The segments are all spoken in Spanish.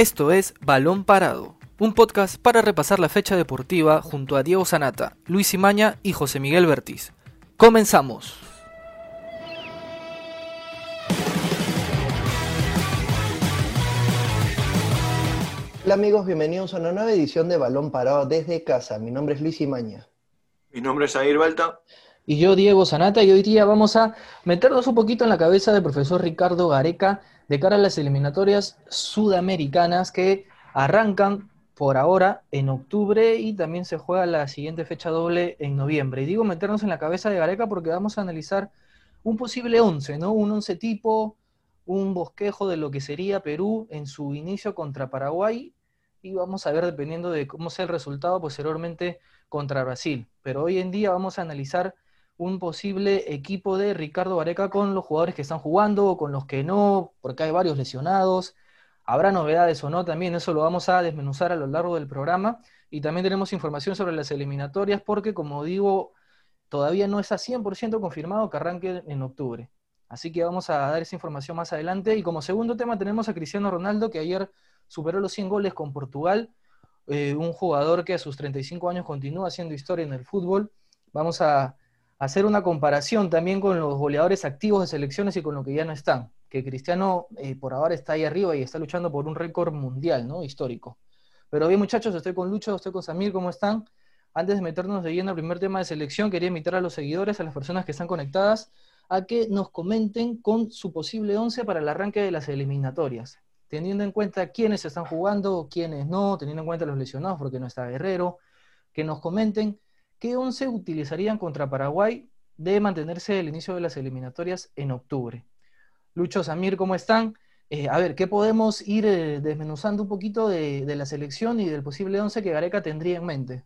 Esto es Balón Parado, un podcast para repasar la fecha deportiva junto a Diego Sanata, Luis Imaña y José Miguel Bertiz. Comenzamos. Hola amigos, bienvenidos a una nueva edición de Balón Parado desde casa. Mi nombre es Luis Imaña. Mi nombre es Air Balta. Y yo, Diego Sanata, y hoy día vamos a meternos un poquito en la cabeza del profesor Ricardo Gareca de cara a las eliminatorias sudamericanas que arrancan por ahora en octubre y también se juega la siguiente fecha doble en noviembre. Y digo meternos en la cabeza de Gareca porque vamos a analizar un posible once, ¿no? Un once tipo, un bosquejo de lo que sería Perú en su inicio contra Paraguay y vamos a ver, dependiendo de cómo sea el resultado, posteriormente contra Brasil. Pero hoy en día vamos a analizar un posible equipo de Ricardo Vareca con los jugadores que están jugando, o con los que no, porque hay varios lesionados. Habrá novedades o no también, eso lo vamos a desmenuzar a lo largo del programa. Y también tenemos información sobre las eliminatorias, porque como digo, todavía no está 100% confirmado que arranque en octubre. Así que vamos a dar esa información más adelante. Y como segundo tema tenemos a Cristiano Ronaldo, que ayer superó los 100 goles con Portugal, eh, un jugador que a sus 35 años continúa haciendo historia en el fútbol. Vamos a hacer una comparación también con los goleadores activos de selecciones y con lo que ya no están, que Cristiano eh, por ahora está ahí arriba y está luchando por un récord mundial, ¿no? Histórico. Pero bien muchachos, estoy con Lucho, estoy con Samir, ¿cómo están? Antes de meternos de lleno al primer tema de selección, quería invitar a los seguidores, a las personas que están conectadas, a que nos comenten con su posible once para el arranque de las eliminatorias, teniendo en cuenta quiénes están jugando, quiénes no, teniendo en cuenta los lesionados porque no está Guerrero, que nos comenten ¿qué 11 utilizarían contra Paraguay de mantenerse el inicio de las eliminatorias en octubre? Lucho, Samir, ¿cómo están? Eh, a ver, ¿qué podemos ir eh, desmenuzando un poquito de, la selección y del posible 11 que Gareca tendría en mente?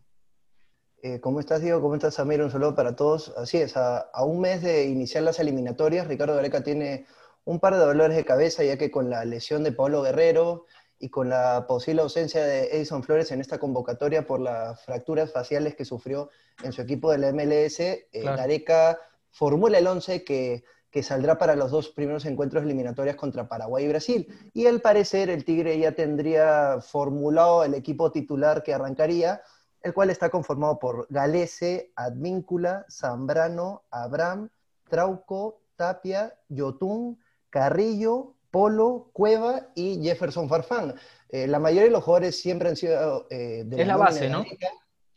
Eh, ¿Cómo estás, Diego? ¿Cómo estás, Samir? Un saludo para todos. Así es, a, a, un mes de iniciar las eliminatorias, Ricardo Gareca tiene un par de dolores de cabeza, ya que con la lesión de Pablo Guerrero, y con la posible ausencia de Edison Flores en esta convocatoria por las fracturas faciales que sufrió en su equipo de la MLS, eh, Gareca formula el 11 que, que, saldrá para los dos primeros encuentros eliminatorios contra Paraguay y Brasil. Y al parecer el Tigre ya tendría formulado el equipo titular que arrancaría, el cual está conformado por Galese, Advíncula, Zambrano, Abraham, Trauco, Tapia, Yotun, Carrillo, Polo, Cueva y Jefferson Farfán. Eh, la mayoría de los jugadores siempre han sido eh, de Es la, base, ¿no?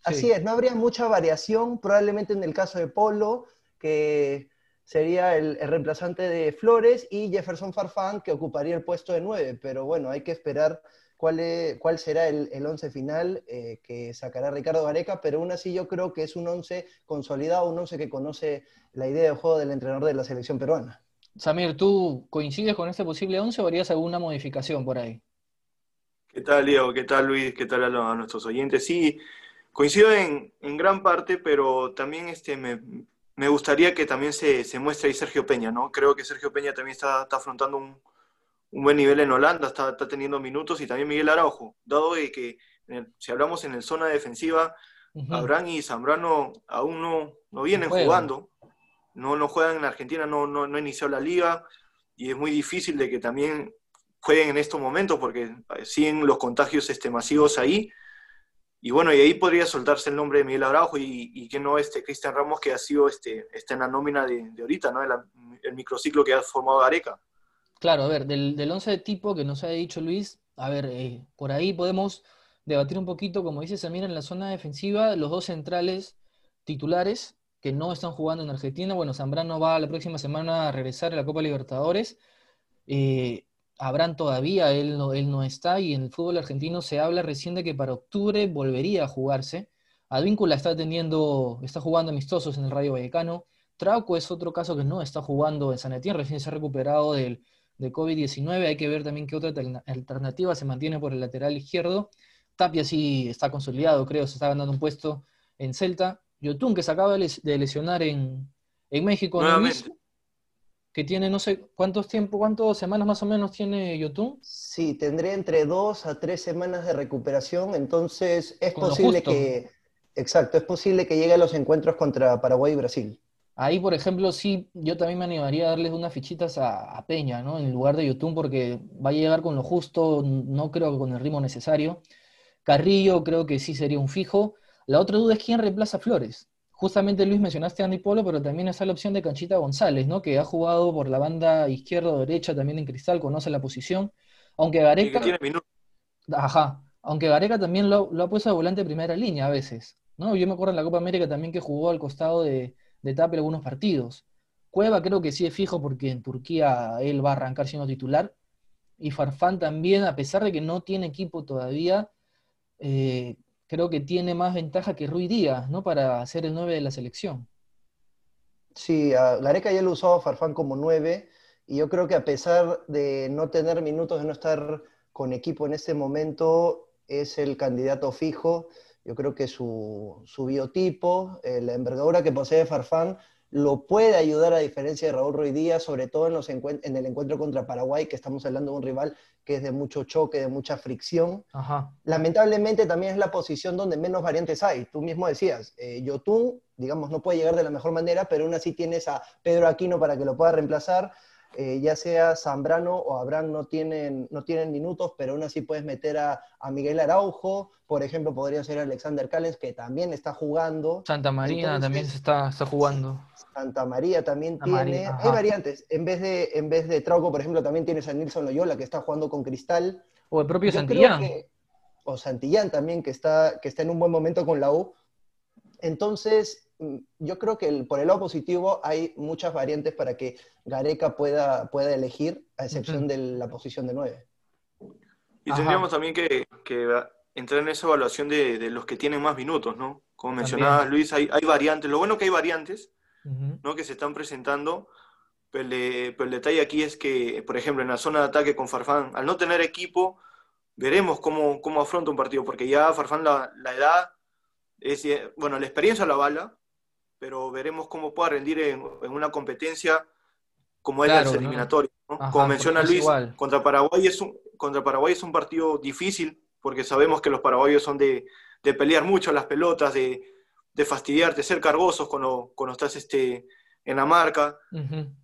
Así es, no habría mucha variación, probablemente en el caso de Polo, que sería el, reemplazante de Flores, y Jefferson Farfán, que ocuparía el puesto de nueve. Pero bueno, hay que esperar cuál, cuál será el, el once final eh, que sacará Ricardo Gareca, pero aún así yo creo que es un once consolidado, un once que conoce la idea de juego del entrenador de la selección peruana. Samir, ¿tú coincides con este posible 11 o harías alguna modificación por ahí? ¿Qué tal, Leo? ¿Qué tal, Luis? ¿Qué tal a, nuestros oyentes? Sí, coincido en, gran parte, pero también este, me, gustaría que también se, muestre ahí Sergio Peña, ¿no? Creo que Sergio Peña también está, afrontando un, buen nivel en Holanda, está, teniendo minutos, y también Miguel Araujo, dado que si hablamos en el zona defensiva, Abraham y Zambrano aún no, no vienen jugando no, juegan en Argentina, no, no, no inició la liga y es muy difícil de que también jueguen en estos momentos porque eh, siguen los contagios este, masivos ahí. Y bueno, y ahí podría soltarse el nombre de Miguel Araujo y, y que no este Cristian Ramos que ha sido este, está en la nómina de, de ahorita, ¿no? El, microciclo que ha formado Areca. Claro, a ver, del, del once de tipo que nos ha dicho Luis, a ver, eh, por ahí podemos debatir un poquito, como dice Samir, en la zona defensiva, los dos centrales titulares, que no están jugando en Argentina. Bueno, Zambrano va la próxima semana a regresar a la Copa Libertadores. Eh, Abraham todavía, él no, él no está, y en el fútbol argentino se habla recién de que para octubre volvería a jugarse. Advíncula está teniendo, está jugando amistosos en el Radio Vallecano. Trauco es otro caso que no está jugando en San Etienne, recién se ha recuperado del, de COVID-19. Hay que ver también qué otra alternativa se mantiene por el lateral izquierdo. Tapia sí está consolidado, creo, se está ganando un puesto en Celta. Yotun, que se acaba de lesionar en, México, que tiene no sé cuántos tiempo, cuántas semanas más o menos tiene Yotun. Sí, tendré entre dos a tres semanas de recuperación, entonces es posible que, exacto, es posible que llegue a los encuentros contra Paraguay y Brasil. Ahí, por ejemplo, sí, yo también me animaría a darles unas fichitas a, Peña, ¿no? En lugar de YouTube, porque va a llegar con lo justo, no creo que con el ritmo necesario. Carrillo creo que sí sería un fijo. La otra duda es quién reemplaza a Flores. Justamente Luis mencionaste a Andy Polo, pero también está la opción de Canchita González, ¿no? Que ha jugado por la banda izquierda o derecha también en Cristal, conoce la posición. Aunque Gareca. Ajá. Aunque Gareca también lo, ha puesto de volante de primera línea a veces. ¿no? Yo me acuerdo en la Copa América también que jugó al costado de, de Tapia algunos partidos. Cueva creo que sí es fijo porque en Turquía él va a arrancar siendo titular. Y Farfán también, a pesar de que no tiene equipo todavía, eh, creo que tiene más ventaja que Rui Díaz, ¿no? Para ser el 9 de la selección. Sí, a Gareca ya lo usó a Farfán como 9, y yo creo que a pesar de no tener minutos, de no estar con equipo en este momento, es el candidato fijo. Yo creo que su, biotipo, eh, la envergadura que posee Farfán, lo puede ayudar a diferencia de Raúl Ruiz Díaz, sobre todo en, los en el encuentro contra Paraguay, que estamos hablando de un rival que es de mucho choque, de mucha fricción. Lamentablemente también es la posición donde menos variantes hay. Tú mismo decías, eh, Yotun, digamos, no puede llegar de la mejor manera, pero aún así tienes a Pedro Aquino para que lo pueda reemplazar. Eh, ya sea Zambrano o Abraham no tienen, no tienen minutos, pero aún así puedes meter a, Miguel Araujo, por ejemplo, podría ser Alexander Callens, que también está jugando. Santa María también está, está jugando. Santa María también tiene. hay variantes. En vez, de, en vez de Trauco, por ejemplo, también tienes a Nilson Loyola, que está jugando con Cristal. O el propio Santillán. o Santillán también, que está, que está en un buen momento con la U. Entonces, yo creo que por el lado positivo hay muchas variantes para que Gareca pueda, pueda elegir, a excepción de la posición de 9. Y tendríamos también que, entrar en esa evaluación de, los que tienen más minutos, ¿no? Como mencionaba Luis, hay, variantes. Lo bueno que hay variantes, ¿no? Que se están presentando, pero el, detalle aquí es que, por ejemplo, en la zona de ataque con Farfán, al no tener equipo, veremos cómo, cómo afronta un partido, porque ya Farfán la, la edad, es, bueno, la experiencia la avala, pero veremos cómo pueda rendir en, una competencia como es la eliminatoria. como menciona Luis, contra Paraguay, es un, contra Paraguay es un partido difícil, porque sabemos que los paraguayos son de, pelear mucho las pelotas, de, de, fastidiarte, ser cargosos cuando, cuando estás este, en la marca,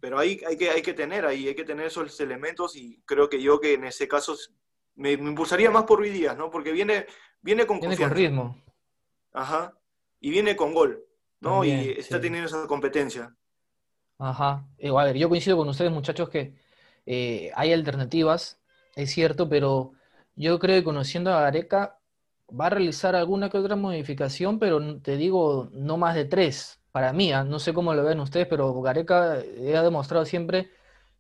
pero ahí hay que, hay que tener, ahí hay que tener esos elementos y creo que yo que en ese caso me, impulsaría más por hoy día, ¿no? Porque viene, viene con viene con ritmo. Ajá. Y viene con gol. ¿No? y está teniendo esa competencia. Ajá. Eh, a ver, yo coincido con ustedes, muchachos, que eh, hay alternativas, es cierto, pero yo creo que conociendo a Gareca va a realizar alguna que otra modificación, pero te digo, no más de tres. Para mí, ¿ah? no sé cómo lo ven ustedes, pero Gareca ha demostrado siempre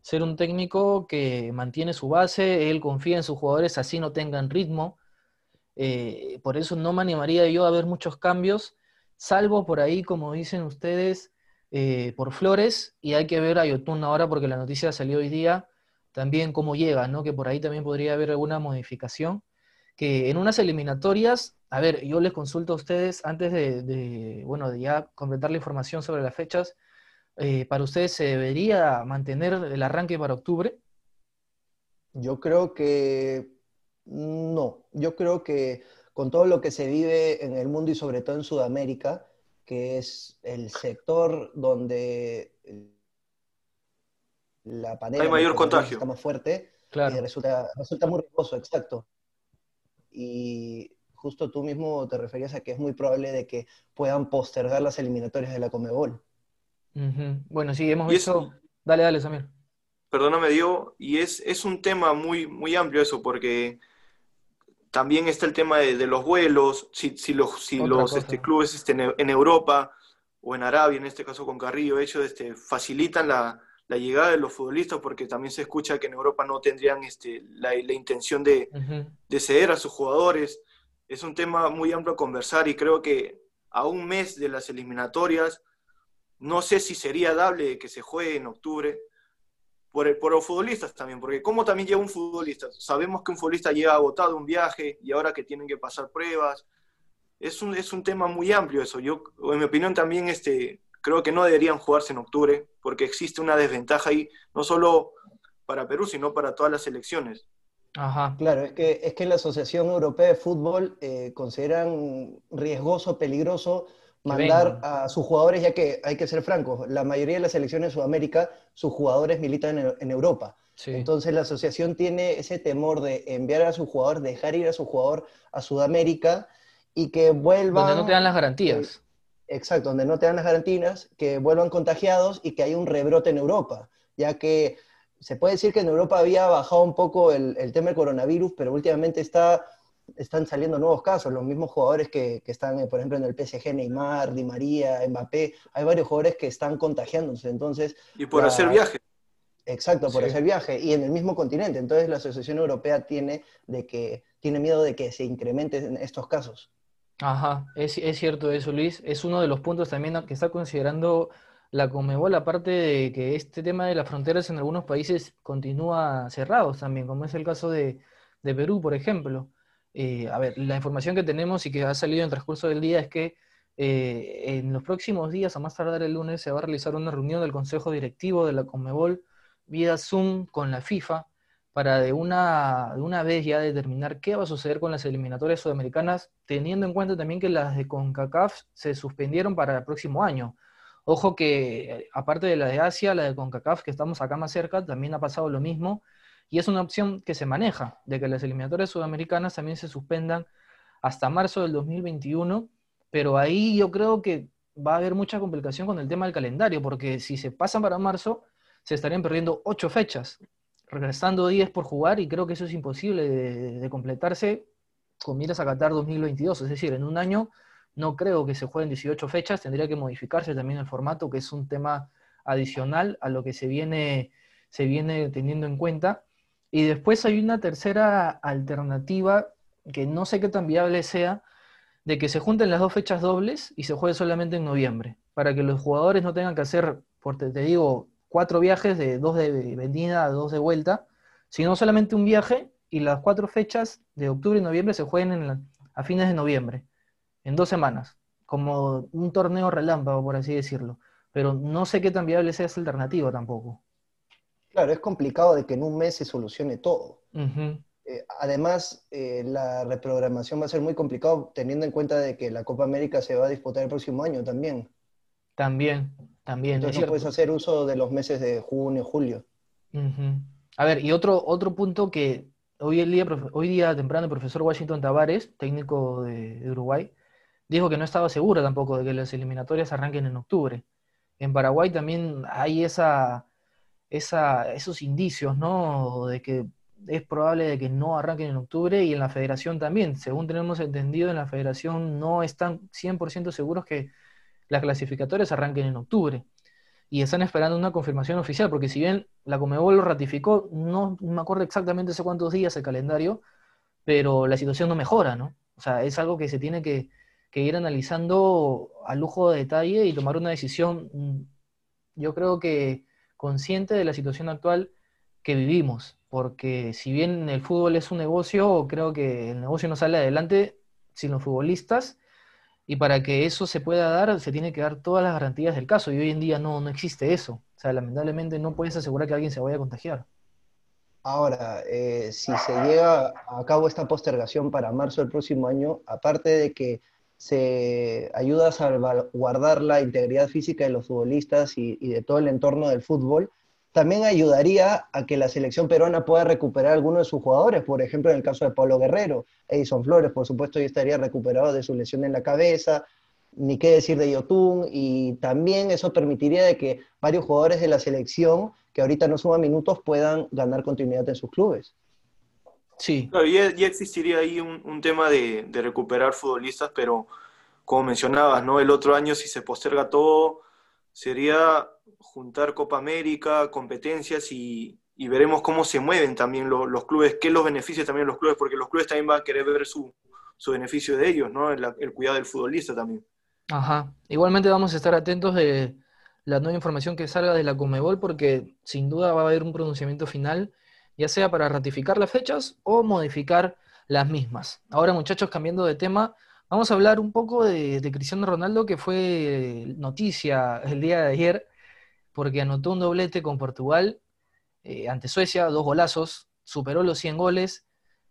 ser un técnico que mantiene su base, él confía en sus jugadores así no tengan ritmo. Eh, por eso no me animaría yo a ver muchos cambios salvo por ahí, como dicen ustedes, eh, por Flores, y hay que ver a Yotun ahora porque la noticia salió hoy día, también cómo llega, ¿no? Que por ahí también podría haber alguna modificación. Que en unas eliminatorias, a ver, yo les consulto a ustedes antes de, bueno, de ya completar la información sobre las fechas, eh, ¿para ustedes se debería mantener el arranque para octubre? Yo creo que no, yo creo que con todo lo que se vive en el mundo y sobre todo en Sudamérica, que es el sector donde la pandemia hay mayor contagio. está más fuerte, claro. resulta, resulta muy riesgoso, exacto. Y justo tú mismo te referías a que es muy probable de que puedan postergar las eliminatorias de la Comebol. Bueno, sí, hemos visto... Dale, dale, Samir. Perdóname, Diego, y es, es un tema muy, muy amplio eso, porque también está el tema de, los vuelos, si, si los, si los este, clubes este, en Europa o en Arabia, en este caso con Carrillo, ellos este, facilitan la, llegada de los futbolistas, porque también se escucha que en Europa no tendrían este, la, intención de, ceder a sus jugadores. Es un tema muy amplio a conversar y creo que a un mes de las eliminatorias, no sé si sería dable que se juegue en octubre, por, por, los futbolistas también, porque como también llega un futbolista, sabemos que un futbolista llega agotado un viaje y ahora que tienen que pasar pruebas, es un, es un tema muy amplio eso. Yo, en mi opinión también, este, creo que no deberían jugarse en octubre, porque existe una desventaja ahí, no solo para Perú, sino para todas las selecciones. Ajá. Claro, es que, es que la Asociación Europea de Fútbol eh, consideran riesgoso, peligroso mandar a sus jugadores, ya que hay que ser francos, la mayoría de las selecciones de Sudamérica, sus jugadores militan en, Europa. Entonces la asociación tiene ese temor de enviar a su jugador, dejar ir a su jugador a Sudamérica y que vuelvan... Donde no te dan las garantías. Eh, exacto, donde no te dan las garantías, que vuelvan contagiados y que haya un rebrote en Europa, ya que se puede decir que en Europa había bajado un poco el, el tema del coronavirus, pero últimamente está están saliendo nuevos casos, los mismos jugadores que, están, eh, por ejemplo, en el PSG, Neymar, Di María, Mbappé, hay varios jugadores que están contagiándose, entonces... Y por hacer viaje. Exacto, por hacer viaje, y en el mismo continente, entonces la Asociación Europea tiene, de que, tiene miedo de que se incrementen estos casos. Ajá, es, es cierto eso, Luis, es uno de los puntos también que está considerando la Comebol, aparte de que este tema de las fronteras en algunos países continúa cerrados también, como es el caso de, de Perú, por ejemplo. Eh, a ver, la información que tenemos y que ha salido en el transcurso del día es que eh, en los próximos días, a más tardar el lunes, se va a realizar una reunión del Consejo Directivo de la Conmebol vía Zoom con la FIFA para de una, de una vez ya determinar qué va a suceder con las eliminatorias sudamericanas, teniendo en cuenta también que las de CONCACAF se suspendieron para el próximo año. Ojo que, eh, aparte de la de Asia, la de CONCACAF, que estamos acá más cerca, también ha pasado lo mismo y es una opción que se maneja, de que las eliminatorias sudamericanas también se suspendan hasta marzo del 2021, pero ahí yo creo que va a haber mucha complicación con el tema del calendario, porque si se pasan para marzo, se estarían perdiendo ocho fechas, regresando 10 por jugar, y creo que eso es imposible de, completarse con miras a Qatar 2022. Es decir, en un año no creo que se jueguen 18 fechas, tendría que modificarse también el formato, que es un tema adicional a lo que se viene, se viene teniendo en cuenta. Y después hay una tercera alternativa que no sé qué tan viable sea, de que se junten las dos fechas dobles y se juegue solamente en noviembre, para que los jugadores no tengan que hacer, porque te digo, cuatro viajes de dos de venida, dos de vuelta, sino solamente un viaje y las cuatro fechas de octubre y noviembre se jueguen a fines de noviembre, en dos semanas, como un torneo relámpago, por así decirlo. Pero no sé qué tan viable sea esa alternativa tampoco. Claro, es complicado de que en un mes se solucione todo. Eh, además, eh, la reprogramación va a ser muy complicado teniendo en cuenta de que la Copa América se va a disputar el próximo año también. También, también. Entonces no puedes hacer uso de los meses de junio, julio. A ver, y otro, otro punto que hoy, el día, hoy día temprano el profesor Washington Tavares, técnico de, Uruguay, dijo que no estaba seguro tampoco de que las eliminatorias arranquen en octubre. En Paraguay también hay esa esos indicios, ¿no? De que es probable de que no arranquen en octubre y en la federación también. Según tenemos entendido, en la federación no están 100% seguros que las clasificatorias arranquen en octubre. Y están esperando una confirmación oficial, porque si bien la Comebol lo ratificó, no me acuerdo exactamente hace cuántos días el calendario, pero la situación no mejora, ¿no? O sea, es algo que se tiene que, que ir analizando a lujo de detalle y tomar una decisión, mm, yo creo que consciente de la situación actual que vivimos, porque si bien el fútbol es un negocio, creo que el negocio no sale adelante sin los futbolistas, y para que eso se pueda dar, se tiene que dar todas las garantías del caso, y hoy en día no, no existe eso. O sea, lamentablemente no puedes asegurar que alguien se vaya a contagiar. Ahora, eh, si se llega a cabo esta postergación para marzo del próximo año, aparte de que se ayuda a salvaguardar la integridad física de los futbolistas y, de todo el entorno del fútbol, también ayudaría a que la selección peruana pueda recuperar algunos de sus jugadores. Por ejemplo, en el caso de Pablo Guerrero, Edison Flores, por supuesto, ya estaría recuperado de su lesión en la cabeza, ni qué decir de Yotun, y también eso permitiría de que varios jugadores de la selección que ahorita no suman minutos puedan ganar continuidad en sus clubes. Sí. Claro, ya, existiría ahí un, tema de, recuperar futbolistas, pero como mencionabas, ¿no? El otro año, si se posterga todo, sería juntar Copa América, competencias y, veremos cómo se mueven también los, clubes, qué los beneficios también los clubes, porque los clubes también van a querer ver su, beneficio de ellos, ¿no? El, el, cuidado del futbolista también. Ajá. Igualmente vamos a estar atentos de la nueva información que salga de la Comebol, porque sin duda va a haber un pronunciamiento final ya sea para ratificar las fechas o modificar las mismas. Ahora, muchachos, cambiando de tema, vamos a hablar un poco de, Cristiano Ronaldo, que fue noticia el día de ayer, porque anotó un doblete con Portugal eh, ante Suecia, dos golazos, superó los 100 goles,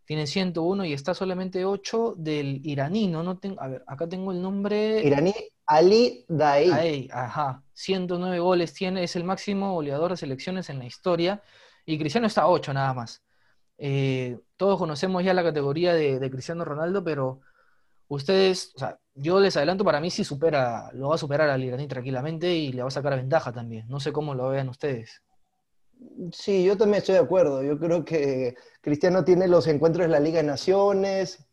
tiene 101 y está solamente 8 del iraní, ¿no? no tengo, a ver, acá tengo el nombre. Iraní, Ali Daei. ajá. 109 goles tiene, es el máximo goleador de selecciones en la historia. Y Cristiano está a 8 nada más. Eh, todos conocemos ya la categoría de, Cristiano Ronaldo, pero ustedes, o sea, yo les adelanto, para mí sí supera, lo va a superar al iraní tranquilamente y le va a sacar ventaja también. No sé cómo lo vean ustedes. Sí, yo también estoy de acuerdo. Yo creo que Cristiano tiene los encuentros de la Liga de Naciones,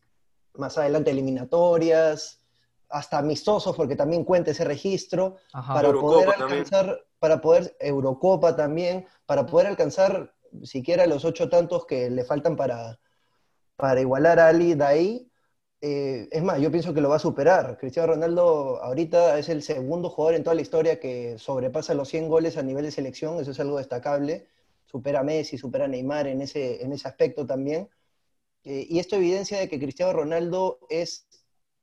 más adelante eliminatorias, hasta amistosos, porque también cuenta ese registro, para poder alcanzar, para poder, Eurocopa también, para poder alcanzar siquiera los ocho tantos que le faltan para, para igualar a Ali de ahí. Eh, es más, yo pienso que lo va a superar. Cristiano Ronaldo ahorita es el segundo jugador en toda la historia que sobrepasa los 100 goles a nivel de selección, eso es algo destacable. Supera a Messi, supera Neymar en ese, en ese aspecto también. Eh, y esto evidencia de que Cristiano Ronaldo es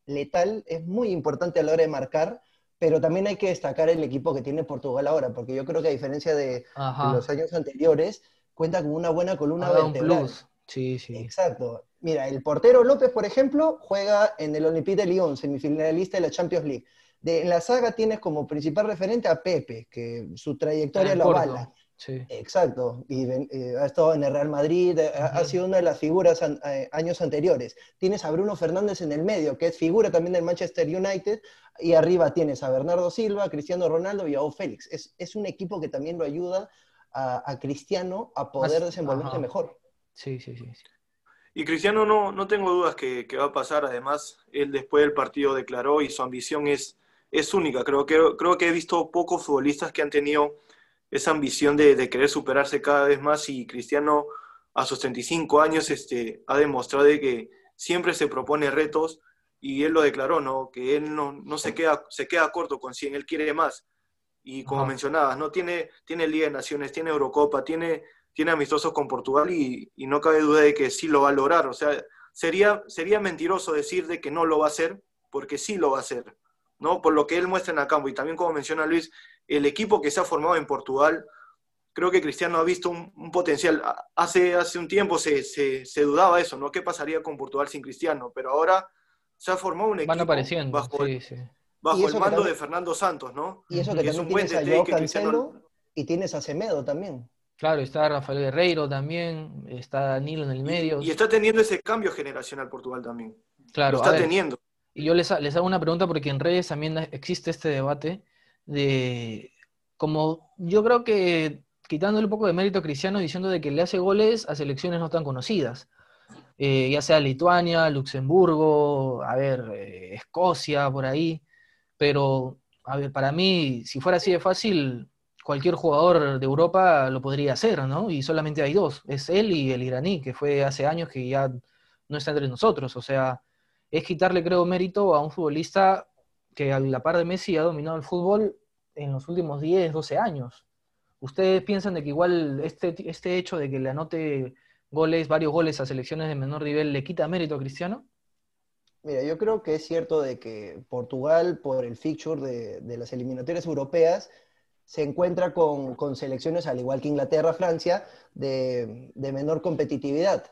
letal, es muy importante a la hora de marcar, pero también hay que destacar el equipo que tiene Portugal ahora, porque yo creo que a diferencia de, los años anteriores, cuenta con una buena columna vertebral. Sí, sí. Exacto. Mira, el portero López, por ejemplo, juega en el Olympique de Lyon, semifinalista de la Champions League. De, en la saga tienes como principal referente a Pepe, que su trayectoria lo avala. Exacto, y eh, ha estado en el Real Madrid, eh, ha, sido una de las figuras eh, años anteriores. Tienes a Bruno Fernández en el medio, que es figura también del Manchester United, y arriba tienes a Bernardo Silva, Cristiano Ronaldo y a O Félix. Es, un equipo que también lo ayuda a, Cristiano a poder desenvolverse mejor. Sí, sí, sí. Y Cristiano no, no tengo dudas que, va a pasar, además, él después del partido declaró y su ambición es, es única. Creo que, creo que he visto pocos futbolistas que han tenido esa ambición de, querer superarse cada vez más y Cristiano a sus 35 años este, ha demostrado que siempre se propone retos y él lo declaró, ¿no? Que él no, no se, queda, se queda corto con 100, él quiere más. Y como mencionabas, ¿no? Tiene, tiene Liga de Naciones, tiene Eurocopa, tiene, tiene amistosos con Portugal y, y, no cabe duda de que sí lo va a lograr. O sea, sería, sería mentiroso decir de que no lo va a hacer, porque sí lo va a hacer, ¿no? Por lo que él muestra en el campo. Y también como menciona Luis, el equipo que se ha formado en Portugal, creo que Cristiano ha visto un, potencial. Hace, hace un tiempo se, se, dudaba eso, ¿no? ¿Qué pasaría con Portugal sin Cristiano? Pero ahora se ha formado un equipo apareciendo, bajo, el, bajo el mando de Fernando Santos, ¿no? Y eso que, también tienes a Joao Cancelo y tienes a Semedo también. Claro, está Rafael Guerreiro también, está Danilo en el medio. Y, está teniendo ese cambio generacional Portugal también. Claro, Lo está teniendo. Y yo les, les hago una pregunta porque en redes también existe este debate de como yo creo que quitándole un poco de mérito a Cristiano diciendo de que le hace goles a selecciones no tan conocidas, eh, ya sea Lituania, Luxemburgo, a ver, eh, Escocia, por ahí, pero a ver, para mí, si fuera así de fácil, cualquier jugador de Europa lo podría hacer, ¿no? Y solamente hay dos, es él y el iraní, que fue hace años que ya no está entre nosotros, o sea, es quitarle, creo, mérito a un futbolista que a la par de Messi ha dominado el fútbol en los últimos 10, 12 años. ¿Ustedes piensan de que igual este, este hecho de que le anote goles, varios goles a selecciones de menor nivel, le quita mérito a Cristiano? Mira, yo creo que es cierto de que Portugal, por el fixture de, las eliminatorias europeas, se encuentra con, selecciones, al igual que Inglaterra, Francia, de menor competitividad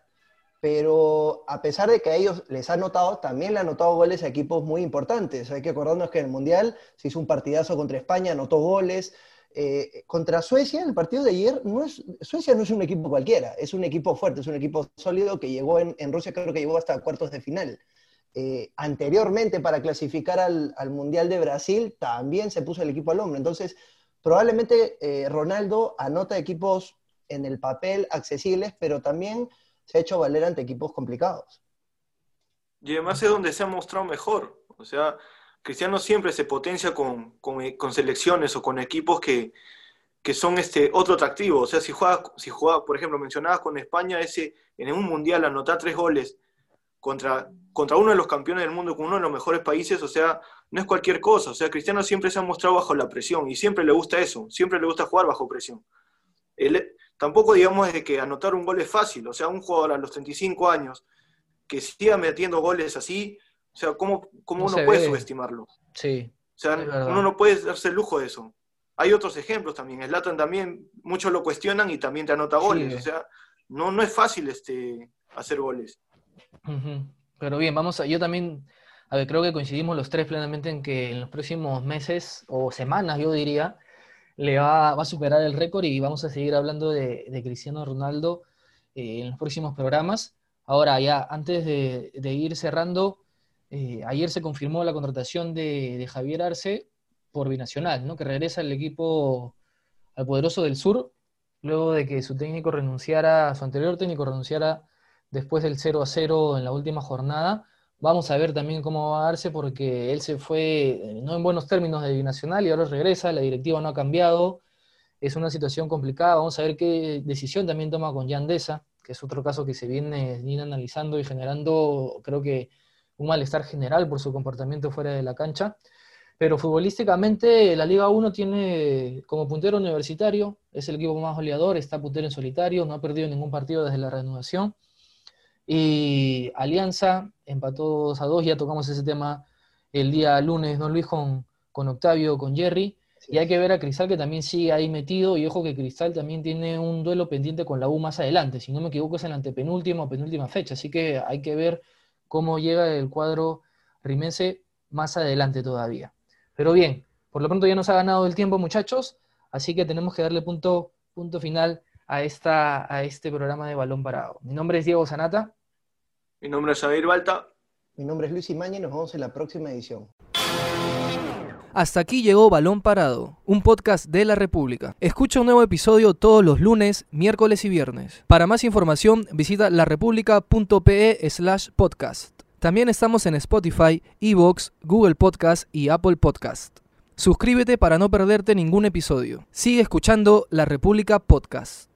pero a pesar de que a ellos les ha notado, también le ha notado goles a equipos muy importantes. Hay que acordarnos que en el Mundial se hizo un partidazo contra España, anotó goles. Eh, contra Suecia, el partido de ayer, no es, Suecia no es un equipo cualquiera, es un equipo fuerte, es un equipo sólido que llegó en, Rusia, creo que llegó hasta cuartos de final. Eh, anteriormente, para clasificar al, Mundial de Brasil, también se puso el equipo al hombro. Entonces, probablemente eh, Ronaldo anota equipos en el papel accesibles, pero también se ha hecho valer ante equipos complicados. Y además es donde se ha mostrado mejor. O sea, Cristiano siempre se potencia con, selecciones o con equipos que, son este otro atractivo. O sea, si juega, si juega, por ejemplo, mencionabas con España, ese en un mundial anotar tres goles contra, contra uno de los campeones del mundo, con uno de los mejores países, o sea, no es cualquier cosa. O sea, Cristiano siempre se ha mostrado bajo la presión y siempre le gusta eso, siempre le gusta jugar bajo presión. Él, tampoco digamos de que anotar un gol es fácil, o sea, un jugador a los 35 años que siga metiendo goles así, o sea, ¿cómo, cómo uno puede subestimarlo? Sí. O sea, uno no puede darse el lujo de eso. Hay otros ejemplos también. Slatan también, muchos lo cuestionan y también te anota goles. O sea, no, no es fácil este, hacer goles. Pero bien, vamos a, yo también A ver, creo que coincidimos los tres plenamente en que en los próximos meses o semanas, yo diría, le va, a superar el récord y vamos a seguir hablando de, Cristiano Ronaldo eh, en los próximos programas. Ahora, ya antes de, ir cerrando, eh, ayer se confirmó la contratación de, de, Javier Arce por Binacional, ¿no? que regresa al equipo al Poderoso del Sur, luego de que su técnico renunciara, su anterior técnico renunciara después del 0 a 0 en la última jornada. Vamos a ver también cómo va a darse porque él se fue eh, no en buenos términos de Binacional y ahora regresa, la directiva no ha cambiado, es una situación complicada, vamos a ver qué decisión también toma con Yandesa, que es otro caso que se viene, analizando y generando, creo que un malestar general por su comportamiento fuera de la cancha. Pero futbolísticamente la Liga 1 tiene como puntero universitario, es el equipo más goleador, está puntero en solitario, no ha perdido ningún partido desde la reanudación. Y Alianza empató 2 a 2, ya tocamos ese tema el día lunes, ¿no, Luis? Con, con Octavio, con Jerry. Y hay que ver a Cristal que también sigue ahí metido. Y ojo que Cristal también tiene un duelo pendiente con la U más adelante. Si no me equivoco, es en la antepenúltima o penúltima fecha. Así que hay que ver cómo llega el cuadro rimense más adelante todavía. Pero bien, por lo pronto ya nos ha ganado el tiempo, muchachos. Así que tenemos que darle punto, punto final a, esta, a este programa de Balón Parado. Mi nombre es Diego Sanata. Mi nombre es Javier Balta. Mi nombre es Luis Imaña y nos vemos en la próxima edición. Hasta aquí llegó Balón Parado, un podcast de la República. Escucha un nuevo episodio todos los lunes, miércoles y viernes. Para más información visita larepublica.pe slash podcast. También estamos en Spotify, Evox, Google Podcast y Apple Podcast. Suscríbete para no perderte ningún episodio. Sigue escuchando La República Podcast.